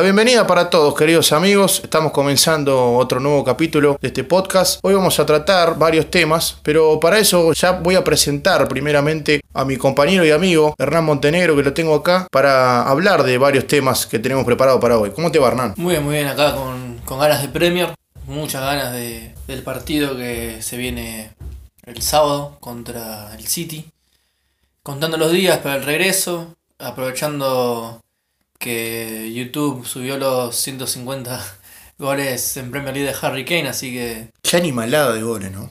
La bienvenida para todos, queridos amigos. Estamos comenzando otro nuevo capítulo de este podcast. Hoy vamos a tratar varios temas, pero para eso ya voy a presentar primeramente a mi compañero y amigo Hernán Montenegro, que lo tengo acá, para hablar de varios temas que tenemos preparados para hoy. ¿Cómo te va, Hernán? Muy bien, muy bien, acá con, con ganas de Premier, muchas ganas de, del partido que se viene el sábado contra el City. Contando los días para el regreso, aprovechando que YouTube subió los 150 goles en Premier League de Harry Kane, así que Qué animalada de goles, ¿no?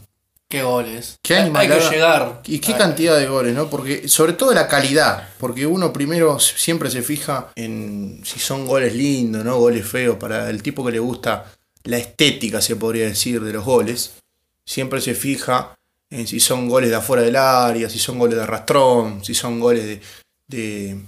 qué goles. Qué Hay- Hay animalada. que llegar. Y qué cantidad de goles, ¿no? Porque sobre todo la calidad, porque uno primero siempre se fija en si son goles lindos, ¿no? Goles feos, para el tipo que le gusta la estética, se podría decir, de los goles. Siempre se fija en si son goles de afuera del área, si son goles de arrastrón, si son goles de, de-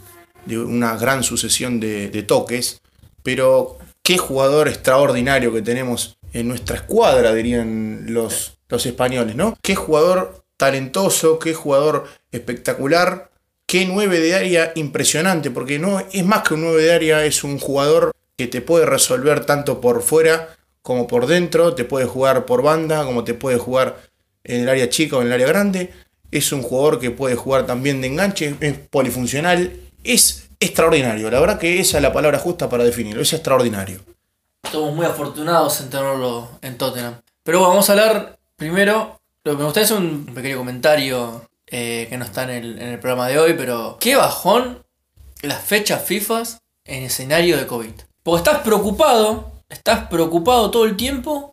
de una gran sucesión de, toques. Pero qué jugador extraordinario que tenemos en nuestra escuadra, dirían los, los españoles, ¿no? Qué jugador talentoso, qué jugador espectacular, qué 9 de área impresionante, porque no es más que un 9 de área, es un jugador que te puede resolver tanto por fuera como por dentro, te puede jugar por banda, como te puede jugar en el área chica o en el área grande. Es un jugador que puede jugar también de enganche, es polifuncional, es extraordinario. La verdad que esa es la palabra justa para definirlo, es extraordinario. Estamos muy afortunados en tenerlo en Tottenham. Pero bueno, vamos a hablar primero. Lo que me gustaría es un pequeño comentario eh, que no está en el, en el programa de hoy, pero qué bajón las fechas FIFA en escenario de COVID. Porque estás preocupado, estás preocupado todo el tiempo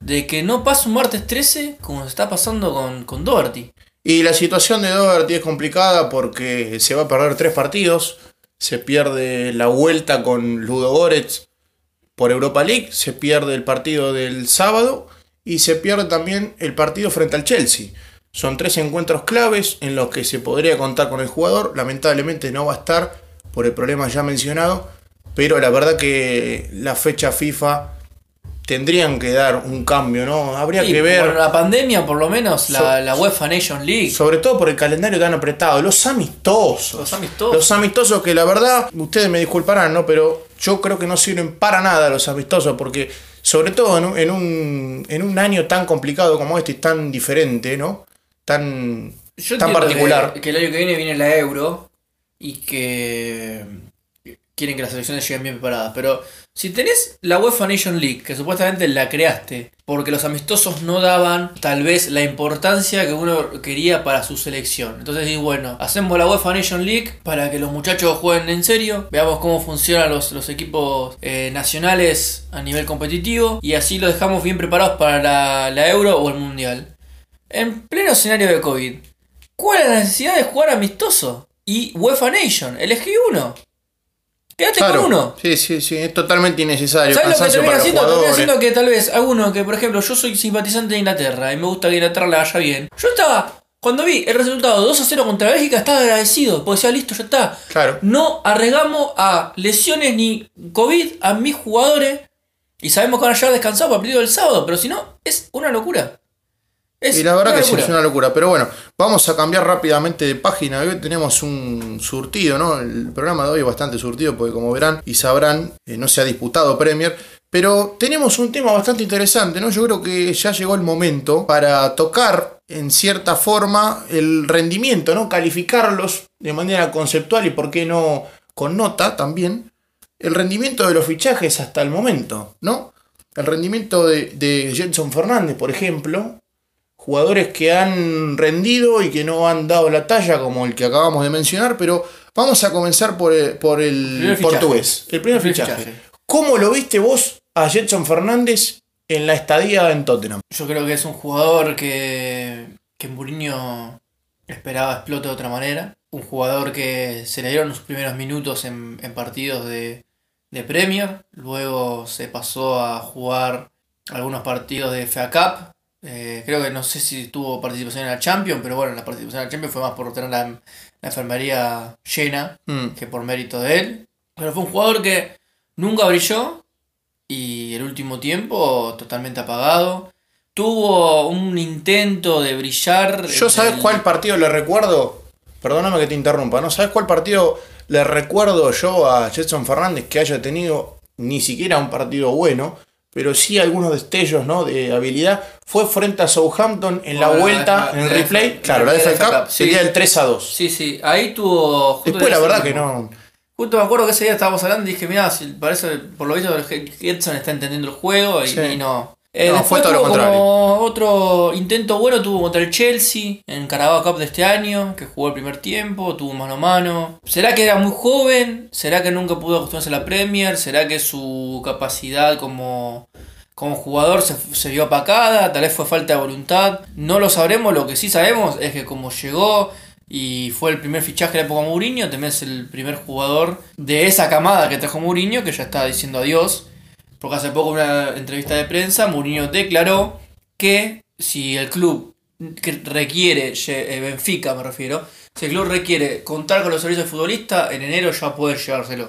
de que no pase un martes 13 como se está pasando con, con Doherty. Y la situación de Doherty es complicada porque se va a perder tres partidos. Se pierde la vuelta con Ludo Goretz por Europa League, se pierde el partido del sábado y se pierde también el partido frente al Chelsea. Son tres encuentros claves en los que se podría contar con el jugador. Lamentablemente no va a estar por el problema ya mencionado, pero la verdad que la fecha FIFA tendrían que dar un cambio, ¿no? Habría que ver. por la pandemia, por lo menos, la, So- la UEFA Nation League. Sobre todo por el calendario tan apretado. Los amistosos. Los amistosos. Los amistosos que la verdad, ustedes me disculparán, ¿no? Pero yo creo que no sirven para nada los amistosos porque, sobre todo en un, en un, en un año tan complicado como este y tan diferente, ¿no? Tan, Yo tan particular. Que, que el año que viene viene la Euro y que quieren que las selecciones lleguen bien preparadas. Pero si tenés la UEFA Nation League, que supuestamente la creaste, porque los amistosos no daban tal vez la importancia que uno quería para su selección. Entonces digo, bueno, hacemos la UEFA Nation League para que los muchachos jueguen en serio, veamos cómo funcionan los, los equipos eh, nacionales a nivel competitivo y así los dejamos bien preparados para la, la Euro o el Mundial. En pleno escenario de COVID, ¿Cuál es la necesidad de jugar amistoso? Y UEFA Nation, elegí uno. Quédate Claro. con uno. Sí, sí, sí, es totalmente innecesario. ¿Sabes lo que termina haciendo? Termina haciendo que tal vez alguno que, por ejemplo, yo soy simpatizante de Inglaterra y me gusta que Inglaterra la vaya bien. Yo estaba, cuando vi el resultado 2 a 0 contra Bélgica, estaba agradecido, porque decía, listo, ya está. Claro. No arriesgamos a lesiones ni COVID a mis jugadores y sabemos que van a llegar descansados para el partido del sábado, pero si no, es una locura. Es Y la verdad que sí, es una locura. Pero bueno, vamos a cambiar rápidamente de página. Hoy tenemos un surtido, ¿no? El programa de hoy es bastante surtido porque como verán y sabrán, eh, no se ha disputado Premier. Pero tenemos un tema bastante interesante, ¿no? Yo creo que ya llegó el momento para tocar en cierta forma el rendimiento, ¿no? Calificarlos de manera conceptual y por qué no con nota también. El rendimiento de los fichajes hasta el momento, ¿no? El rendimiento de, de Jenson Fernández, por ejemplo, jugadores que han rendido y que no han dado la talla, como el que acabamos de mencionar, pero vamos a comenzar por el, por el portugués, el primer El primer fichaje. fichaje. ¿Cómo lo viste vos a Jetson Fernández en la estadía en Tottenham? Yo creo que es un jugador que, que Mourinho esperaba explote de otra manera. Un jugador que se le dieron sus primeros minutos en, en partidos de, de Premier. Luego se pasó a jugar algunos partidos de FA Cup. Eh, creo que no sé si tuvo participación en la Champions, pero bueno, la participación en la Champions fue más por tener la, la enfermería llena Mm. que por mérito de él. Pero fue un jugador que nunca brilló y el último tiempo totalmente apagado. Tuvo un intento de brillar. Yo, ¿sabes el- cuál partido le recuerdo? Perdóname que te interrumpa, ¿no? ¿Sabes cuál partido le recuerdo yo a Jetson Fernández que haya tenido ni siquiera un partido bueno, pero sí algunos destellos ¿no? de habilidad. Fue frente a Southampton en la vuelta, la- en el la- replay. la- Claro, la FA Cup sí. sería el 3 a 2. Sí, sí, ahí tuvo. Después la verdad que no. Justo me acuerdo que ese día estábamos hablando y dije, mira, parece, por lo visto, Edson está entendiendo el juego y, Sí. y no. Eh, No, después fue todo lo tuvo contrario. como otro intento bueno, tuvo contra el Chelsea en Carabao Cup de este año, que jugó el primer tiempo, tuvo mano a mano. ¿Será que era muy joven? ¿Será que nunca pudo acostumbrarse a la Premier? ¿Será que su capacidad como, como jugador se, se vio apacada? Tal vez fue falta de voluntad. No lo sabremos, lo que sí sabemos es que como llegó y fue el primer fichaje de la época Mourinho, también es el primer jugador de esa camada que trajo Mourinho, que ya está diciendo adiós. Porque hace poco en una entrevista de prensa, Mourinho declaró que si el club que requiere, eh, Benfica me refiero, si el club requiere contar con los servicios del futbolista, en enero ya puede llevárselo.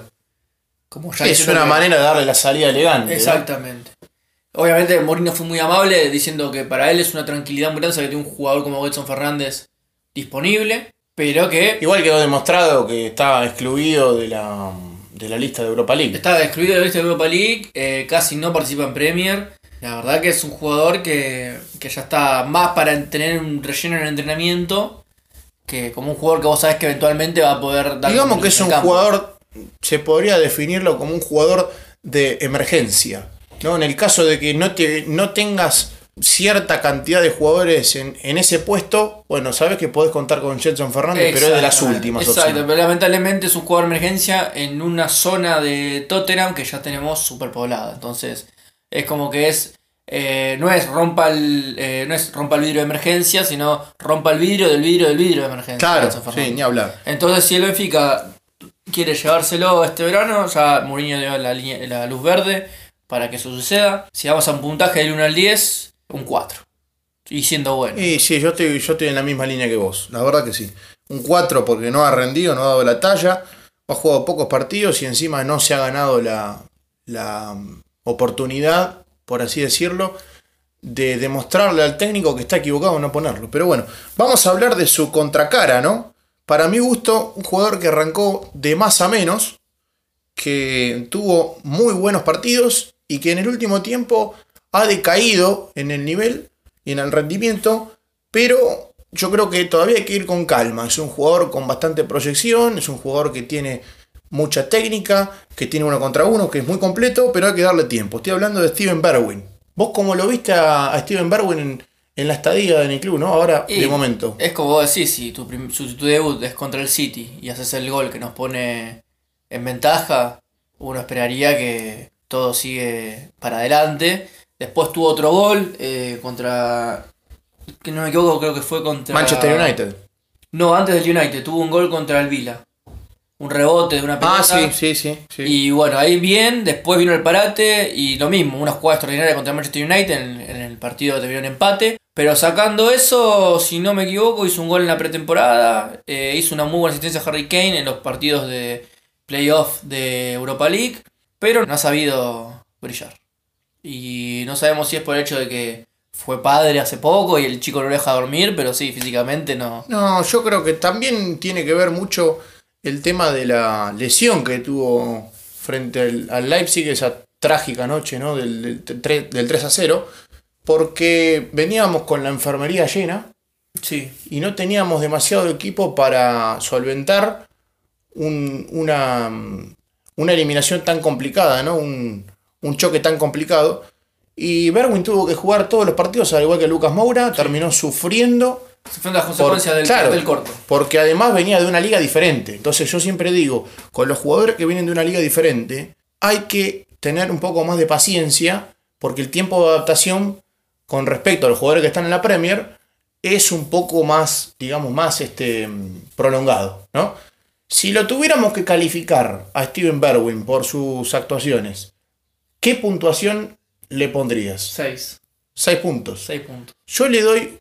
Como ya Es una que- manera de darle la salida elegante. Exactamente. Obviamente Mourinho fue muy amable diciendo que para él es una tranquilidad muy grande que tiene un jugador como Edson Fernández disponible, pero que Igual quedó demostrado que está excluido de la, de la lista de Europa League. Está excluido de la lista de Europa League, eh, casi no participa en Premier. La verdad que es un jugador que, que ya está más para tener un relleno en el entrenamiento que como un jugador que vos sabés que eventualmente va a poder dar Digamos que es un campo. jugador, se podría definirlo como un jugador de emergencia. ¿no? En el caso de que no, te, no tengas cierta cantidad de jugadores en, en ese puesto, bueno, sabes que podés contar con Jetson Fernández, pero es de las últimas Exacto, opciones. pero lamentablemente es un jugador de emergencia en una zona de Tottenham que ya tenemos superpoblada. Entonces, es como que es. eh, no es rompa el eh, no es rompa el vidrio de emergencia, sino rompa el vidrio del vidrio del vidrio de emergencia. Claro, sí, ni hablar. Entonces, si el Benfica quiere llevárselo este verano, ya Mourinho dio la, línea- la luz verde para que eso suceda. Si vamos a un puntaje del 1 al 10, un 4. Y siendo bueno. Y sí, yo estoy, yo estoy en la misma línea que vos, la verdad que sí. Un 4 porque no ha rendido, no ha dado la talla, ha jugado pocos partidos y encima no se ha ganado la, la mm, oportunidad, por así decirlo, de demostrarle al técnico que está equivocado en no ponerlo. Pero bueno, vamos a hablar de su contracara, ¿no? Para mi gusto, un jugador que arrancó de más a menos, que tuvo muy buenos partidos y que en el último tiempo ha decaído en el nivel y en el rendimiento, pero yo creo que todavía hay que ir con calma. Es un jugador con bastante proyección, es un jugador que tiene mucha técnica, que tiene uno contra uno, que es muy completo, pero hay que darle tiempo. Estoy hablando de Steven Berwin. ¿Vos cómo lo viste a, Steven Berwin en, en la estadía en el club, no? Ahora, Y de momento. Es como vos decís, si tu, su- tu debut es contra el City y haces el gol que nos pone en ventaja, uno esperaría que todo sigue para adelante. Después tuvo otro gol eh, contra. Que no me equivoco, creo que fue contra. Manchester United. No, antes del United, tuvo un gol contra el Vila. Un rebote de una pelota. Ah, sí, sí, sí. sí. Y bueno, ahí bien, después vino el parate y lo mismo, una jugada extraordinaria contra Manchester United en, en el partido que terminó en empate. Pero sacando eso, si no me equivoco, hizo un gol en la pretemporada, eh, hizo una muy buena asistencia a Harry Kane en los partidos de playoff de Europa League, pero no ha sabido brillar. Y no sabemos si es por el hecho de que fue padre hace poco y el chico no lo deja dormir, pero sí, físicamente no. No, yo creo que también tiene que ver mucho el tema de la lesión que tuvo frente al, al Leipzig, esa trágica noche ¿no? del, del 3 a 0, porque veníamos con la enfermería llena Sí. y no teníamos demasiado equipo para solventar un- una, una eliminación tan complicada, ¿no? un, un choque tan complicado. Y Berwin tuvo que jugar todos los partidos, al igual que Lucas Moura, terminó sufriendo. Las consecuencias del, claro, del corto. Porque además venía de una liga diferente. Entonces yo siempre digo, con los jugadores que vienen de una liga diferente, hay que tener un poco más de paciencia, porque el tiempo de adaptación con respecto a los jugadores que están en la Premier es un poco más, digamos, más este, prolongado. ¿no? Si lo tuviéramos que calificar a Steven Berwin por sus actuaciones, ¿qué puntuación le pondrías? 6. 6 puntos. 6 puntos. Yo le doy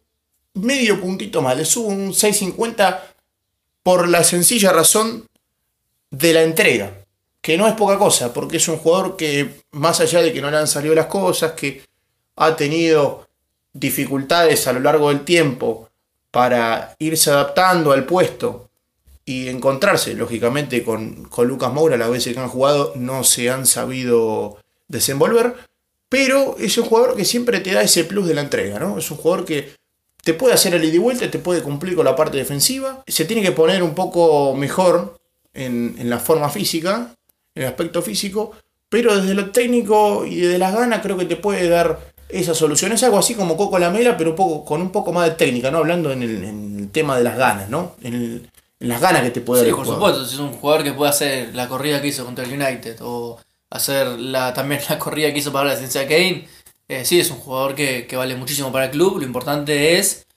medio puntito más, le subo un 6.50 por la sencilla razón de la entrega, que no es poca cosa, porque es un jugador que, más allá de que no le han salido las cosas, que ha tenido dificultades a lo largo del tiempo para irse adaptando al puesto y encontrarse, lógicamente, con, con Lucas Moura, las veces que han jugado, no se han sabido desenvolver, pero es un jugador que siempre te da ese plus de la entrega, ¿no? Es un jugador que te puede hacer el ida y vuelta, te puede cumplir con la parte defensiva, se tiene que poner un poco mejor en, en la forma física, en el aspecto físico, pero desde lo técnico y desde las ganas creo que te puede dar esa solución. Es algo así como Coco Lamela, pero un poco, con un poco más de técnica, ¿no? Hablando en el, en el tema de las ganas, ¿no? En, el- en las ganas que te puede Sí, dar. el por jugador. supuesto, si es un jugador que puede hacer la corrida que hizo contra el United o hacer la, también la corrida que hizo para la ciencia Kane, eh, sí, es un jugador que, que vale muchísimo para el club. Lo importante es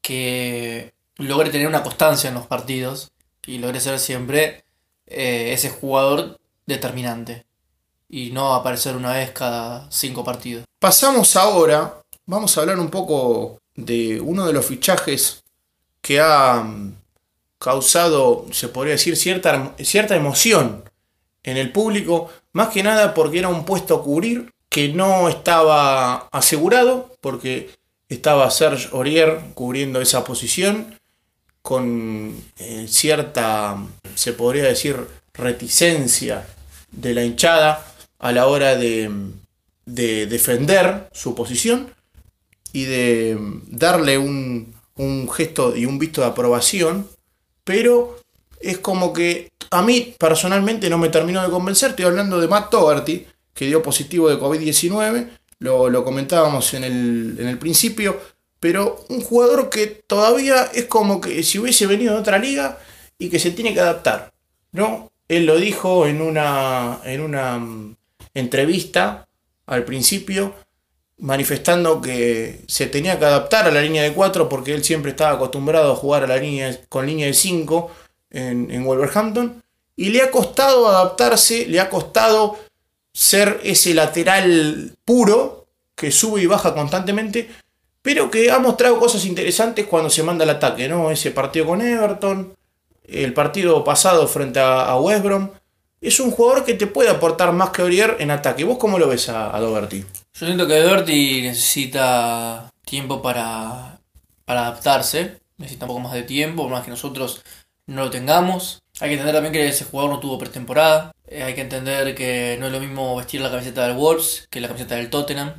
que logre tener una constancia en los partidos y logre ser siempre eh, ese jugador determinante y no aparecer una vez cada cinco partidos. Pasamos ahora, vamos a hablar un poco de uno de los fichajes que ha mm, causado, se podría decir, cierta, cierta emoción en el público, más que nada porque era un puesto a cubrir que no estaba asegurado, porque estaba Serge Aurier cubriendo esa posición con eh, cierta, se podría decir, reticencia de la hinchada a la hora de, de defender su posición y de darle un, un gesto y un visto de aprobación, pero es como que a mí personalmente no me terminó de convencer. Estoy hablando de Matt Doherty, que dio positivo de COVID-19, lo, lo comentábamos en el, en el principio, pero un jugador que todavía es como que si hubiese venido de otra liga y que se tiene que adaptar, ¿no? Él lo dijo en una, en una mm, entrevista al principio, manifestando que se tenía que adaptar a la línea de 4 porque él siempre estaba acostumbrado a jugar a la línea, con línea de 5 en, Wolverhampton. Y le ha costado adaptarse, le ha costado ser ese lateral puro que sube y baja constantemente, pero que ha mostrado cosas interesantes cuando se manda al ataque, ¿no? Ese partido con Everton, el partido pasado frente a, West Brom. Es un jugador que te puede aportar más que Aurier en ataque. ¿Vos cómo lo ves a, a? Yo siento que Doherty necesita tiempo para, para adaptarse, necesita un poco más de tiempo, más que nosotros no lo tengamos. Hay que entender también que ese jugador no tuvo pretemporada. Eh, hay que entender que no es lo mismo vestir la camiseta del Wolves que la camiseta del Tottenham.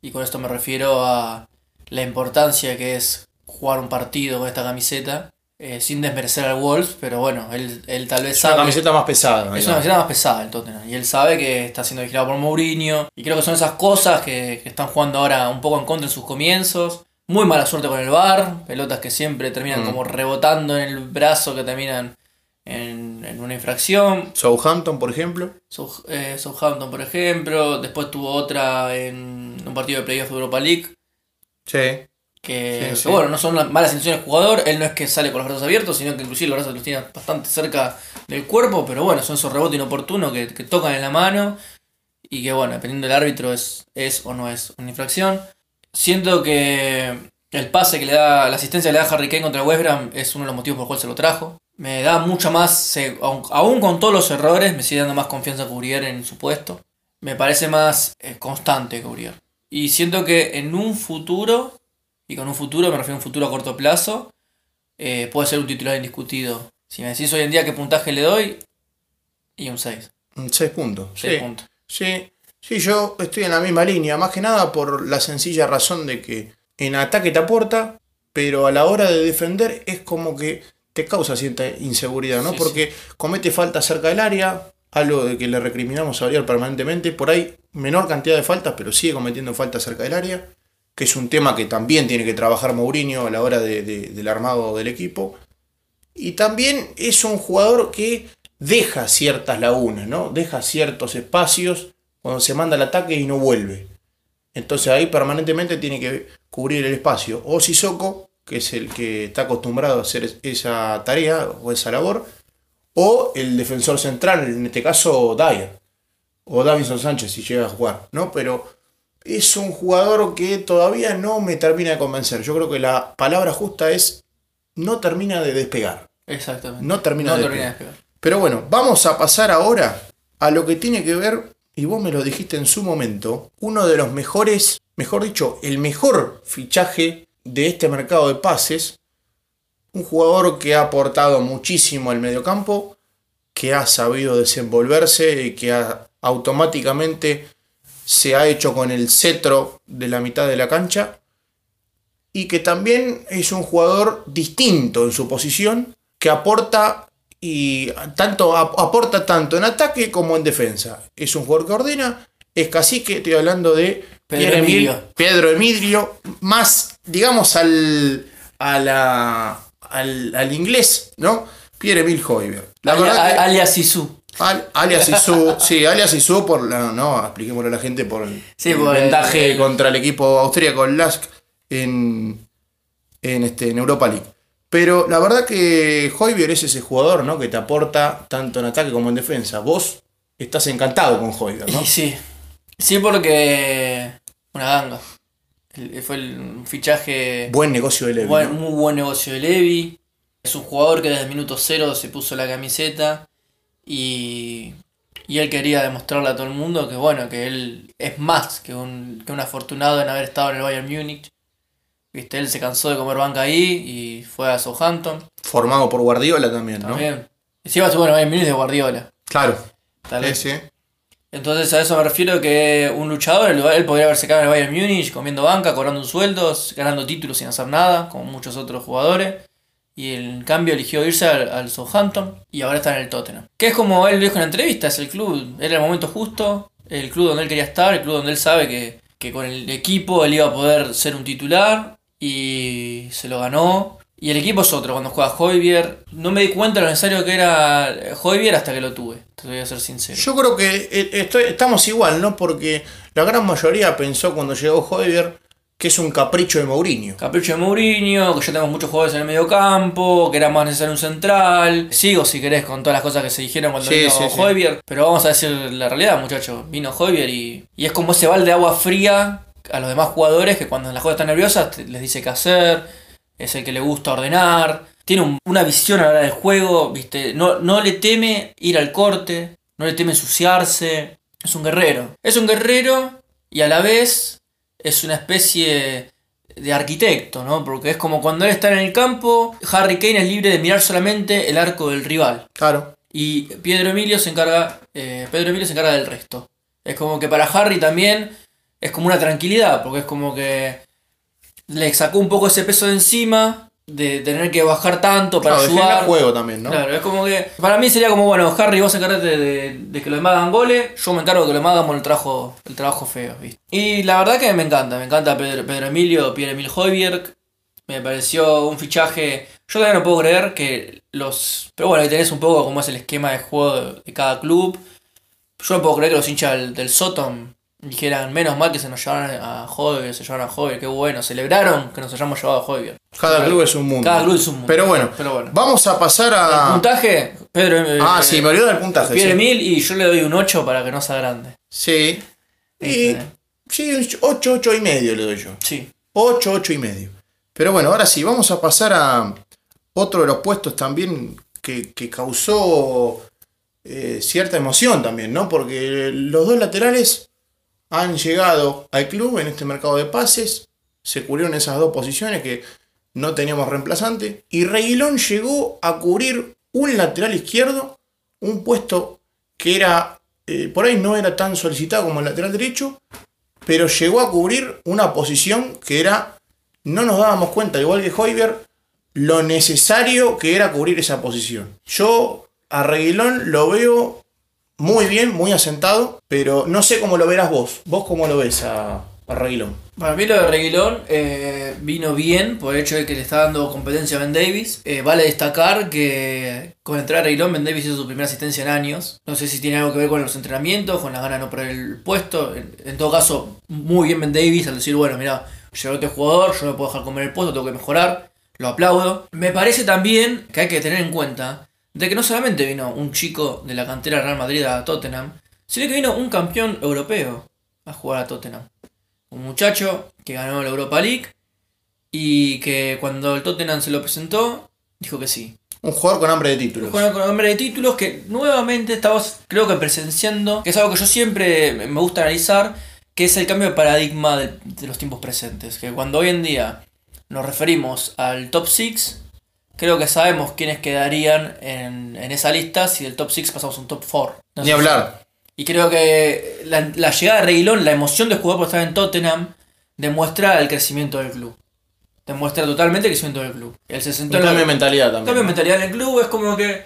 Y con esto me refiero a la importancia que es jugar un partido con esta camiseta. eh, sin desmerecer al Wolves, pero bueno, él, él tal vez Es una sabe. camiseta más pesada. Es una camiseta más pesada el Tottenham. Y él sabe que está siendo vigilado por Mourinho. Y creo que son esas cosas que, que están jugando ahora un poco en contra en sus comienzos. Muy mala suerte con el bar. Pelotas que siempre terminan Mm. como rebotando en el brazo que terminan en, en una infracción. Southampton, por ejemplo. Eh, Southampton, por ejemplo. Después tuvo otra en un partido de playoff de Europa League. Sí. Que, Sí, que sí. bueno, no son las malas intenciones del jugador, él no es que sale con los brazos abiertos, sino que inclusive los brazos los tiene bastante cerca del cuerpo, pero bueno, son esos rebotes inoportunos que, que tocan en la mano y que bueno, dependiendo del árbitro es, es o no es una infracción. Siento que el pase que le da, la asistencia que le da Harry Kane contra West Brom es uno de los motivos por los cuales se lo trajo. Me da mucha más, aún con todos los errores, me sigue dando más confianza a Courier en su puesto. Me parece más eh, constante Courier. Y siento que en un futuro y con un futuro, me refiero a un futuro a corto plazo, eh, puede ser un titular indiscutido. Si me decís hoy en día qué puntaje le doy, y un 6. 6 puntos. 6 sí. puntos. Sí, sí, yo estoy en la misma línea, más que nada por la sencilla razón de que en ataque te aporta, pero a la hora de defender es como que te causa cierta inseguridad, ¿no? Sí, Porque comete falta cerca del área, algo de que le recriminamos a Ariel permanentemente, por ahí menor cantidad de faltas, pero sigue cometiendo faltas cerca del área, que es un tema que también tiene que trabajar Mourinho a la hora de- de- del armado del equipo. Y también es un jugador que deja ciertas lagunas, ¿no? Deja ciertos espacios cuando se manda al ataque y no vuelve. Entonces ahí permanentemente tiene que cubrir el espacio. O Sissoko, que es el que está acostumbrado a hacer es- esa tarea o esa labor. O el defensor central, en este caso Dyer. O Davinson Sánchez si llega a jugar, ¿no? Pero es un jugador que todavía no me termina de convencer. Yo creo que la palabra justa es no termina de despegar. Exactamente. No termina no de termina de despegar. despegar. Pero bueno, vamos a pasar ahora a lo que tiene que ver, y vos me lo dijiste en su momento, uno de los mejores, mejor dicho, el mejor fichaje de este mercado de pases, un jugador que ha aportado muchísimo al mediocampo, que ha sabido desenvolverse y que automáticamente se ha hecho con el cetro de la mitad de la cancha y que también es un jugador distinto en su posición que aporta y tanto aporta tanto en ataque como en defensa. Es un jugador que ordena, es cacique, estoy hablando de Pedro Emilio. Pedro Emilio, más digamos al a la, al, inglés, ¿no? Pierre Emil Hoiberg. Alias Isu. alias Isu, sí, alias Isu por la, no, expliquémoslo a la gente por el, sí, el contra el equipo austríaco, el Lask, en, en, este, en Europa League. Pero la verdad que Hoiberg es ese jugador, ¿no? Que te aporta tanto en ataque como en defensa. Vos estás encantado con Hoiberg, ¿no? Sí, sí, porque una ganga. Fue el fichaje. Buen negocio de Levi. Muy buen negocio de Levi. Es un jugador que desde el minuto cero se puso la camiseta y, y él quería demostrarle a todo el mundo que bueno, que él es más que un, que un afortunado en haber estado en el Bayern Múnich. Viste, él se cansó de comer banca ahí y fue a Southampton. Formado por Guardiola también, ¿no? También. Sí, va a ser bueno, Bayern Múnich de Guardiola. Claro. Tal vez. Entonces a eso me refiero que un luchador, él podría haberse quedado en el Bayern Múnich comiendo banca, cobrando un sueldo, ganando títulos sin hacer nada, como muchos otros jugadores. Y en cambio eligió irse al, Southampton y ahora está en el Tottenham. Que es como él dijo en la entrevista, es el club, era el momento justo, el club donde él quería estar, el club donde él sabe que, que con el equipo él iba a poder ser un titular y se lo ganó. Y el equipo es otro, cuando juega Hoybier. No me di cuenta lo necesario que era Hoybier hasta que lo tuve, te voy a ser sincero. Yo creo que eh, estamos igual, ¿no? Porque la gran mayoría pensó cuando llegó Hoybier que es un capricho de Mourinho. Capricho de Mourinho, que ya tenemos muchos jugadores en el medio campo, que era más necesario un central. Sigo si querés con todas las cosas que se dijeron cuando vino sí, Pero vamos a decir la realidad, muchachos. Vino Hoybier y, y es como ese balde de agua fría a los demás jugadores que cuando las cosas están nerviosas les dice qué hacer es el que le gusta ordenar, tiene una visión a la hora del juego, ¿viste? No, no le teme ir al corte, no le teme ensuciarse, es un guerrero. Es un guerrero y a la vez es una especie de arquitecto, ¿no? Porque es como cuando él está en el campo, Harry Kane es libre de mirar solamente el arco del rival. Claro. Y Pedro Emilio se encarga, eh, Pedro Emilio se encarga del resto. Es como que para Harry también es como una tranquilidad, porque es como que le sacó un poco ese peso de encima de tener que bajar tanto para claro, ayudar. El juego también, ¿no? Claro, es como que. Para mí sería como, bueno, Harry, vos encargate de, de, que los demás hagan goles, yo me encargo de que los demás hagamos el trabajo, el trabajo feo, ¿viste? Y la verdad que me encanta, me encanta Pedro, Pedro Emilio, Pierre Emil Hoyberg. Me pareció un fichaje. Yo todavía no puedo creer que los. Pero bueno, ahí tenés un poco cómo es el esquema de juego de, cada club. Yo no puedo creer que los hinchas del, del Sotom dijeran, menos mal que se nos llevaron a Hoyer, se llevaron a Hoyer, qué bueno, celebraron que nos hayamos llevado a Hoyer. Cada club es un mundo. Cada club es un mundo. Pero bueno, vamos a pasar a... El puntaje, Pedro... Eh, ah, sí, me olvidé del puntaje. Pierre mil y yo le doy un 8 para que no sea grande. Sí. Y, sí, 8, 8 y medio le doy yo. Sí. 8, 8 y medio. Pero bueno, ahora sí, vamos a pasar a otro de los puestos también que, que causó eh, cierta emoción también, ¿no? Porque los dos laterales han llegado al club en este mercado de pases, se cubrieron esas dos posiciones que no teníamos reemplazante, y Reguilón llegó a cubrir un lateral izquierdo, un puesto que era, eh, por ahí no era tan solicitado como el lateral derecho, pero llegó a cubrir una posición que era, no nos dábamos cuenta, igual que Hoiber, lo necesario que era cubrir esa posición. Yo a Reguilón lo veo muy bien, muy asentado, pero no sé cómo lo verás vos. ¿Vos cómo lo ves a, a Reguilón? Para mí lo de Reguilón eh, vino bien por el hecho de que le está dando competencia a Ben Davis. Eh, vale destacar que con entrar a Reguilón, Ben Davis hizo su primera asistencia en años. No sé si tiene algo que ver con los entrenamientos, con las ganas de no perder el puesto. En, todo caso, muy bien Ben Davis al decir, bueno, mira, llegó este jugador, yo no puedo dejar comer el puesto, tengo que mejorar. Lo aplaudo. Me parece también que hay que tener en cuenta de que no solamente vino un chico de la cantera Real Madrid a Tottenham, sino que vino un campeón europeo a jugar a Tottenham. Un muchacho que ganó la Europa League y que cuando el Tottenham se lo presentó, dijo que sí. Un jugador con hambre de títulos. Un jugador con hambre de títulos que nuevamente estamos, creo que presenciando, que es algo que yo siempre me gusta analizar, que es el cambio de paradigma de, de los tiempos presentes. Que cuando hoy en día nos referimos al top 6, creo que sabemos quiénes quedarían en, en esa lista si del top 6 pasamos a un top 4. Ni hablar. Y creo que la, la llegada de Reguilón, la emoción de jugar por estar en Tottenham, demuestra el crecimiento del club. Demuestra totalmente el crecimiento del club. El 60 Un cambio de mentalidad también. cambio de mentalidad en el club es como que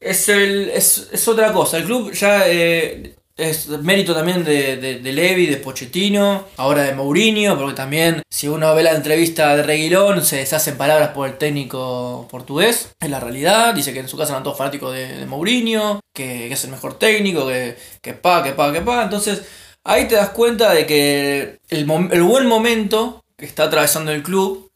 es, el, es, es otra cosa. El club ya eh, es mérito también de, de, Levi, de Pochettino, ahora de Mourinho, porque también si uno ve la entrevista de Reguilón se deshacen palabras por el técnico portugués. Es la realidad. Dice que en su casa eran todos fanáticos de, Mourinho, que, es el mejor técnico, que, que pa, que pa, que pa. Entonces ahí te das cuenta de que el, el buen momento que está atravesando el club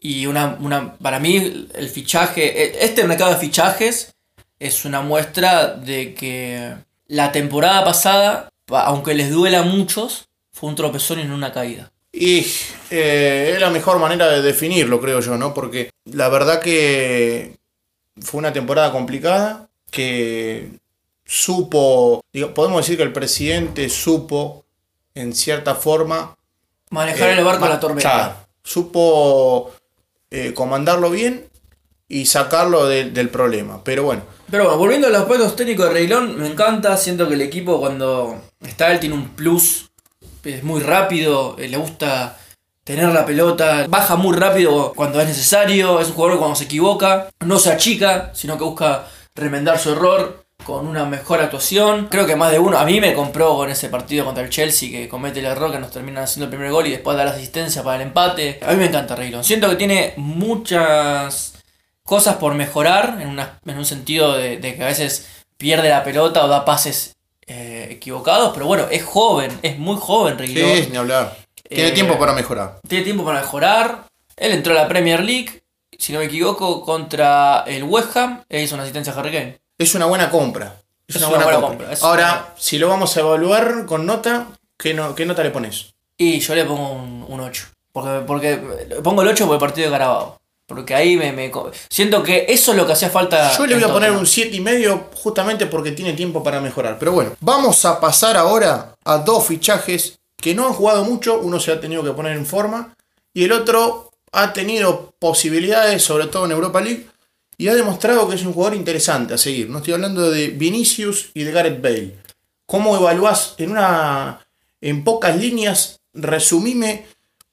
y una, una, para mí, el fichaje, e- este mercado de fichajes es una muestra de que la temporada pasada, pa- aunque les duela a muchos, fue un tropezón y no una caída. Y eh, es la mejor manera de definirlo, creo yo, ¿no? Porque la verdad que fue una temporada complicada, que supo, digo, podemos decir que el presidente supo, en cierta forma, Manejar eh, el barco a ma- la tormenta. claro, supo eh, comandarlo bien y sacarlo de- del problema. Pero bueno, Pero bueno, volviendo a los aspectos técnicos de Reilón, me encanta, siento que el equipo cuando está él tiene un plus, es muy rápido, eh, le gusta tener la pelota, baja muy rápido cuando es necesario, es un jugador cuando se equivoca, no se achica, sino que busca remendar su error con una mejor actuación. Creo que más de uno, a mí me compró con ese partido contra el Chelsea que comete el error que nos terminan haciendo el primer gol y después da la asistencia para el empate. A mí me encanta Reilón, siento que tiene muchas cosas por mejorar en, una- en un sentido de, de que a veces pierde la pelota o da pases eh, equivocados, pero bueno, es joven, es muy joven Reguilón. sí, ni hablar. Tiene Eh, tiempo para mejorar. Tiene tiempo para mejorar. Él entró a la Premier League, si no me equivoco, contra el West Ham e hizo una asistencia a Harry Kane. Es una buena compra. Es, Es una, buena, buena compra. Ahora, si lo vamos a evaluar con nota, ¿qué, no, qué nota le pones? Y yo le pongo un, un 8. Porque, porque pongo el 8 por el partido de Carabao. Porque ahí me, me siento que eso es lo que hacía falta. Yo le voy a poner un 7 y medio justamente porque tiene tiempo para mejorar. Pero bueno, vamos a pasar ahora a dos fichajes que no han jugado mucho. Uno se ha tenido que poner en forma y el otro ha tenido posibilidades, sobre todo en Europa League, y ha demostrado que es un jugador interesante a seguir. No estoy hablando de Vinicius y de Gareth Bale. ¿Cómo evaluás en una en pocas líneas? Resumime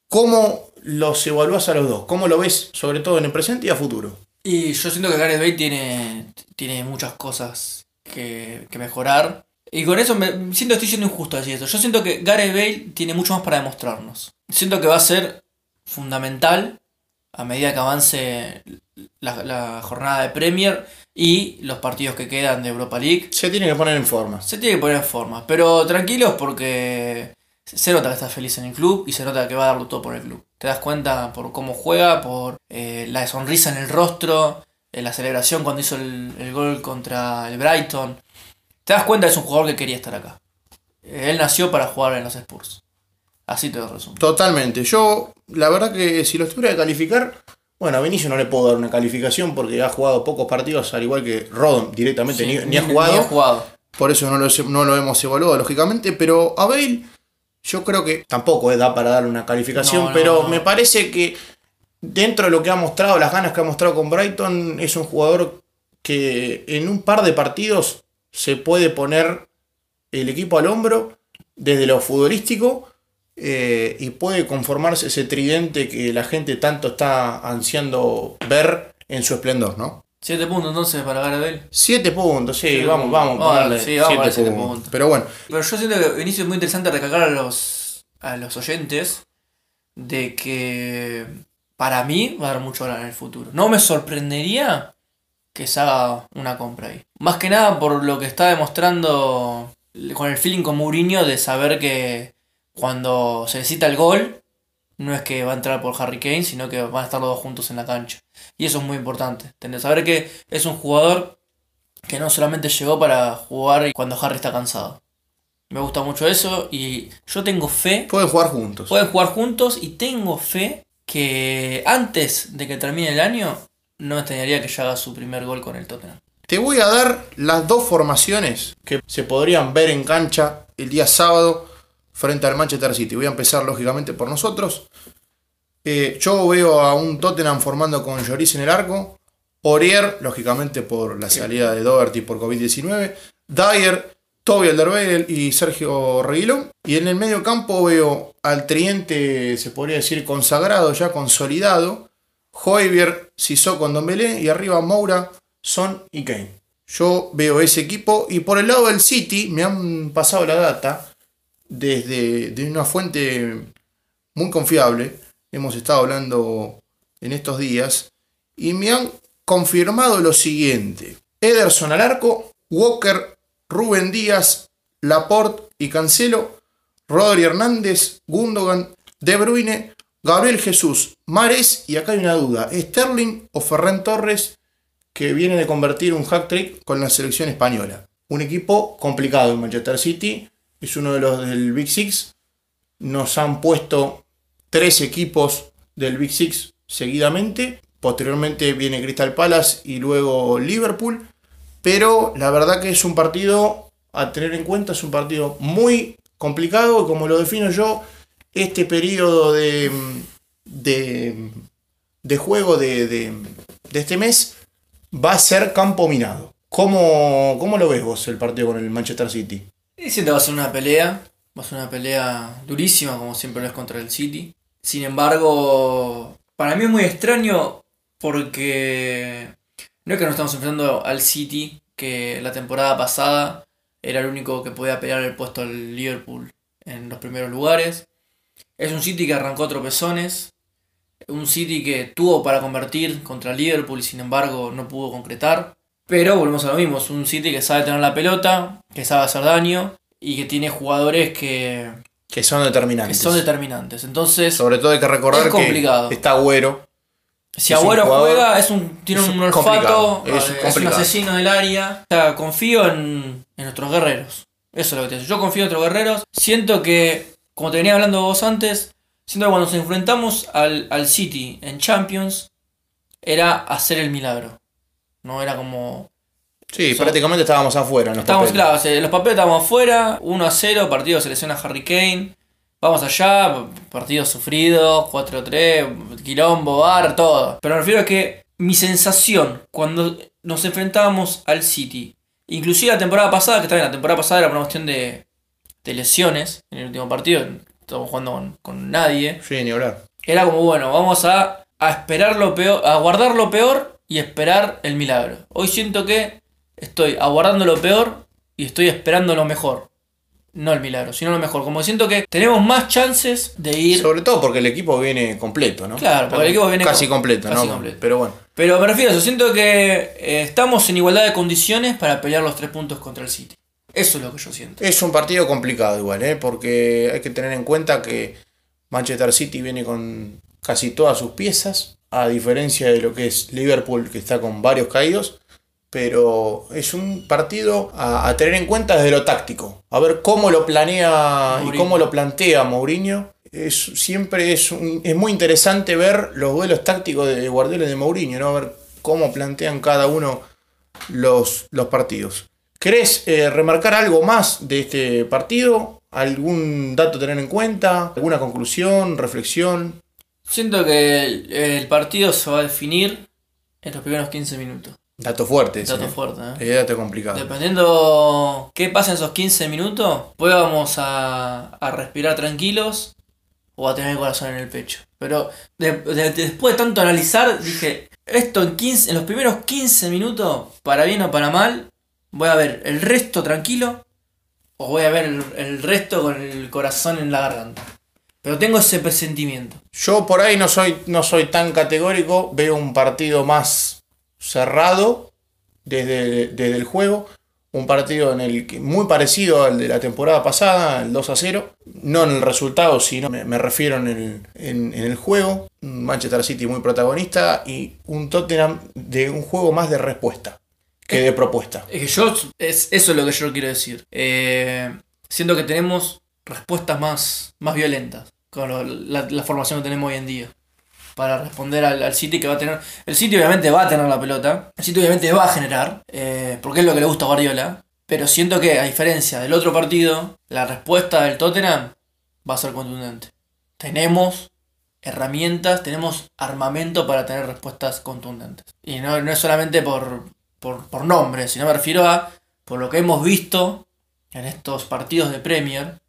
cómo los evaluás a los dos. ¿Cómo lo ves, sobre todo en el presente y a futuro? Y yo siento que Gareth Bale tiene, tiene muchas cosas que, que mejorar. Y con eso me siento estoy siendo injusto decir esto. Yo siento que Gareth Bale tiene mucho más para demostrarnos. Siento que va a ser fundamental a medida que avance la, la jornada de Premier y los partidos que quedan de Europa League. Se tiene que poner en forma. Se tiene que poner en forma. Pero tranquilos porque se nota que está feliz en el club y se nota que va a darlo todo por el club. Te das cuenta por cómo juega, por eh, la sonrisa en el rostro, eh, la celebración cuando hizo el, el gol contra el Brighton. Te das cuenta que es un jugador que quería estar acá. Él nació para jugar en los Spurs. Así te lo resumo. Totalmente. Yo, la verdad que si lo estuviera que calificar, bueno, a Vinicio no le puedo dar una calificación porque ha jugado pocos partidos, al igual que Rodon directamente Sí, ni, ni ha jugado. Ni ha jugado. Por eso no lo, no lo hemos evaluado, lógicamente. Pero a Bale, yo creo que tampoco da para darle una calificación, No, no, pero no. me parece que dentro de lo que ha mostrado, las ganas que ha mostrado con Brighton, es un jugador que en un par de partidos se puede poner el equipo al hombro desde lo futbolístico eh, y puede conformarse ese tridente que la gente tanto está ansiando ver en su esplendor, ¿no? Siete puntos entonces para Bale. Siete puntos, sí, Siete vamos, puntos. vamos a Vale, ponerle sí, vamos a siete ponerle siete puntos. puntos. Pero bueno, Pero yo siento que Vinicio es muy interesante recalcar a los, a los oyentes de que para mí va a dar mucho valor en el futuro. No me sorprendería que se haga una compra ahí. Más que nada por lo que está demostrando con el feeling con Mourinho de saber que cuando se necesita el gol, no es que va a entrar por Harry Kane, sino que van a estar los dos juntos en la cancha. Y eso es muy importante. Tener, saber que es un jugador que no solamente llegó para jugar cuando Harry está cansado. Me gusta mucho eso y yo tengo fe. pueden jugar juntos. Pueden jugar juntos y tengo fe que antes de que termine el año no me extrañaría que ya haga su primer gol con el Tottenham. Te voy a dar las dos formaciones que se podrían ver en cancha el día sábado frente al Manchester City. Voy a empezar lógicamente por nosotros. Eh, yo veo a un Tottenham formando con Lloris en el arco, Orier, lógicamente por la salida de Doherty por COVID-19. Dyer, Toby Alderweireld y Sergio Reguilón. Y en el medio campo veo al triente, se podría decir, consagrado, ya consolidado. Joyvier, Sissoko con Dombelé y arriba Moura, Son y Kane. Yo veo ese equipo y por el lado del City me han pasado la data desde de una fuente muy confiable. Hemos estado hablando en estos días y me han confirmado lo siguiente. Ederson al arco, Walker, Rubén Díaz, Laporte y Cancelo, Rodri Hernández, Gundogan, De Bruyne, Gabriel Jesús, Mares y acá hay una duda, Sterling o Ferran Torres que viene de convertir un hack trick con la selección española. Un equipo complicado en Manchester City, es uno de los del Big Six. Nos han puesto tres equipos del Big Six seguidamente. Posteriormente viene Crystal Palace y luego Liverpool. Pero la verdad que es un partido a tener en cuenta, es un partido muy complicado. Como lo defino yo, este periodo de, de, juego de, de, este mes va a ser campo minado. ¿Cómo, ¿Cómo lo ves vos el partido con el Manchester City? Siento que va a ser una pelea, va a ser una pelea durísima como siempre lo es contra el City. Sin embargo, para mí es muy extraño porque no es que nos estamos enfrentando al City, que la temporada pasada era el único que podía pelear el puesto al Liverpool en los primeros lugares. Es un City que arrancó tropezones, un City que tuvo para convertir contra Liverpool y sin embargo no pudo concretar. Pero volvemos a lo mismo, es un City que sabe tener la pelota, que sabe hacer daño y que tiene jugadores que... Que son determinantes. Que son determinantes. Entonces... Sobre todo hay que recordar que está Agüero. Si Agüero juega, es un, tiene un olfato, es, es, un asesino del área. O sea, confío en, en nuestros guerreros. Eso es lo que te digo. Yo confío en nuestros guerreros. Siento que, como te venía hablando vos antes, siento que cuando nos enfrentamos al, al City en Champions, era hacer el milagro. No era como. Sí, prácticamente estábamos afuera. En los estábamos, papeles. claro, los papeles estábamos afuera, 1 a 0, partido selecciona Harry Kane. Vamos allá, partido sufrido, 4-3, quilombo, bar, todo. Pero me refiero a que mi sensación cuando nos enfrentábamos al City, inclusive la temporada pasada, que también la temporada pasada era una cuestión de, de lesiones en el último partido, estamos jugando con, nadie. Sí, ni hablar. Era como, bueno, vamos a, a esperar lo peor, a guardar lo peor y esperar el milagro. Hoy siento que estoy aguardando lo peor y estoy esperando lo mejor. No el milagro, sino lo mejor. Como siento que tenemos más chances de ir. Sobre todo porque el equipo viene completo, ¿no? Claro, porque el equipo viene casi completo, ¿no? Pero bueno. Pero me refiero a eso, siento que eh, estamos en igualdad de condiciones para pelear los tres puntos contra el City. Eso es lo que yo siento. Es un partido complicado igual, ¿eh? Porque hay que tener en cuenta que Manchester City viene con casi todas sus piezas a diferencia de lo que es Liverpool, que está con varios caídos. Pero es un partido a, tener en cuenta desde lo táctico. A ver cómo lo planea y cómo lo plantea Mourinho. Es, siempre es, es muy interesante ver los duelos tácticos de Guardiola y de Mourinho, ¿no? A ver cómo plantean cada uno los, los partidos. ¿Querés eh, remarcar algo más de este partido? ¿Algún dato a tener en cuenta? ¿Alguna conclusión? ¿Reflexión? Siento que el, partido se va a definir en los primeros 15 minutos. Dato fuerte, Dato fuerte, ¿eh? dato complicado. Dependiendo qué pasa en esos 15 minutos, pues vamos a, respirar tranquilos o a tener el corazón en el pecho. Pero después de tanto analizar, dije, esto en, 15, en los primeros 15 minutos, para bien o para mal, voy a ver el resto tranquilo o voy a ver el resto con el corazón en la garganta. Pero tengo ese presentimiento. Yo por ahí no soy, no soy tan categórico, veo un partido más cerrado desde, desde el juego. Un partido en el que, muy parecido al de la temporada pasada, el 2 a 0. No en el resultado, sino me, refiero en el, en, el juego. Manchester City muy protagonista y un Tottenham de un juego más de respuesta que de propuesta. Es que yo, es, eso es lo que yo quiero decir. Eh, siento que tenemos respuestas más, más violentas con la, formación que tenemos hoy en día. Para responder al, City que va a tener. El City obviamente va a tener la pelota. El City obviamente va a generar. Eh, porque es lo que le gusta a Guardiola. Pero siento que, a diferencia del otro partido, la respuesta del Tottenham va a ser contundente. Tenemos herramientas, tenemos armamento para tener respuestas contundentes. Y no, no es solamente por, por, por nombre, sino me refiero a por lo que hemos visto en estos partidos de Premier,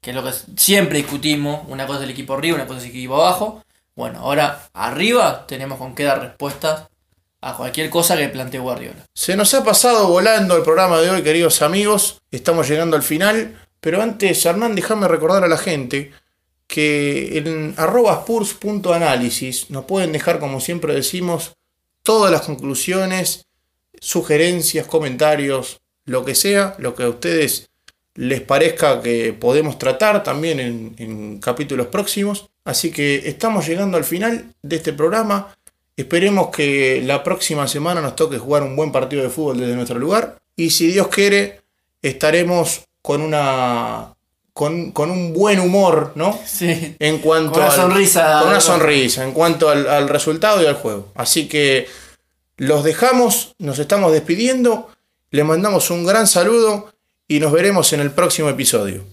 que es lo que siempre discutimos, una cosa es el equipo arriba, una cosa es el equipo abajo. Bueno, ahora arriba tenemos con qué dar respuestas a cualquier cosa que plantee Guardiola. Se nos ha pasado volando el programa de hoy, queridos amigos. Estamos llegando al final. Pero antes, Hernán, déjame recordar a la gente que en arroba spurs.análisis nos pueden dejar, como siempre decimos, todas las conclusiones, sugerencias, comentarios, lo que sea, lo que a ustedes les parezca que podemos tratar también en, en capítulos próximos. Así que estamos llegando al final de este programa. Esperemos que la próxima semana nos toque jugar un buen partido de fútbol desde nuestro lugar. Y si Dios quiere, estaremos con una. Con, con un buen humor, ¿no? Sí. En cuanto Con una al- sonrisa. Con una sonrisa, en cuanto al, al resultado y al juego. Así que los dejamos, nos estamos despidiendo, les mandamos un gran saludo y nos veremos en el próximo episodio.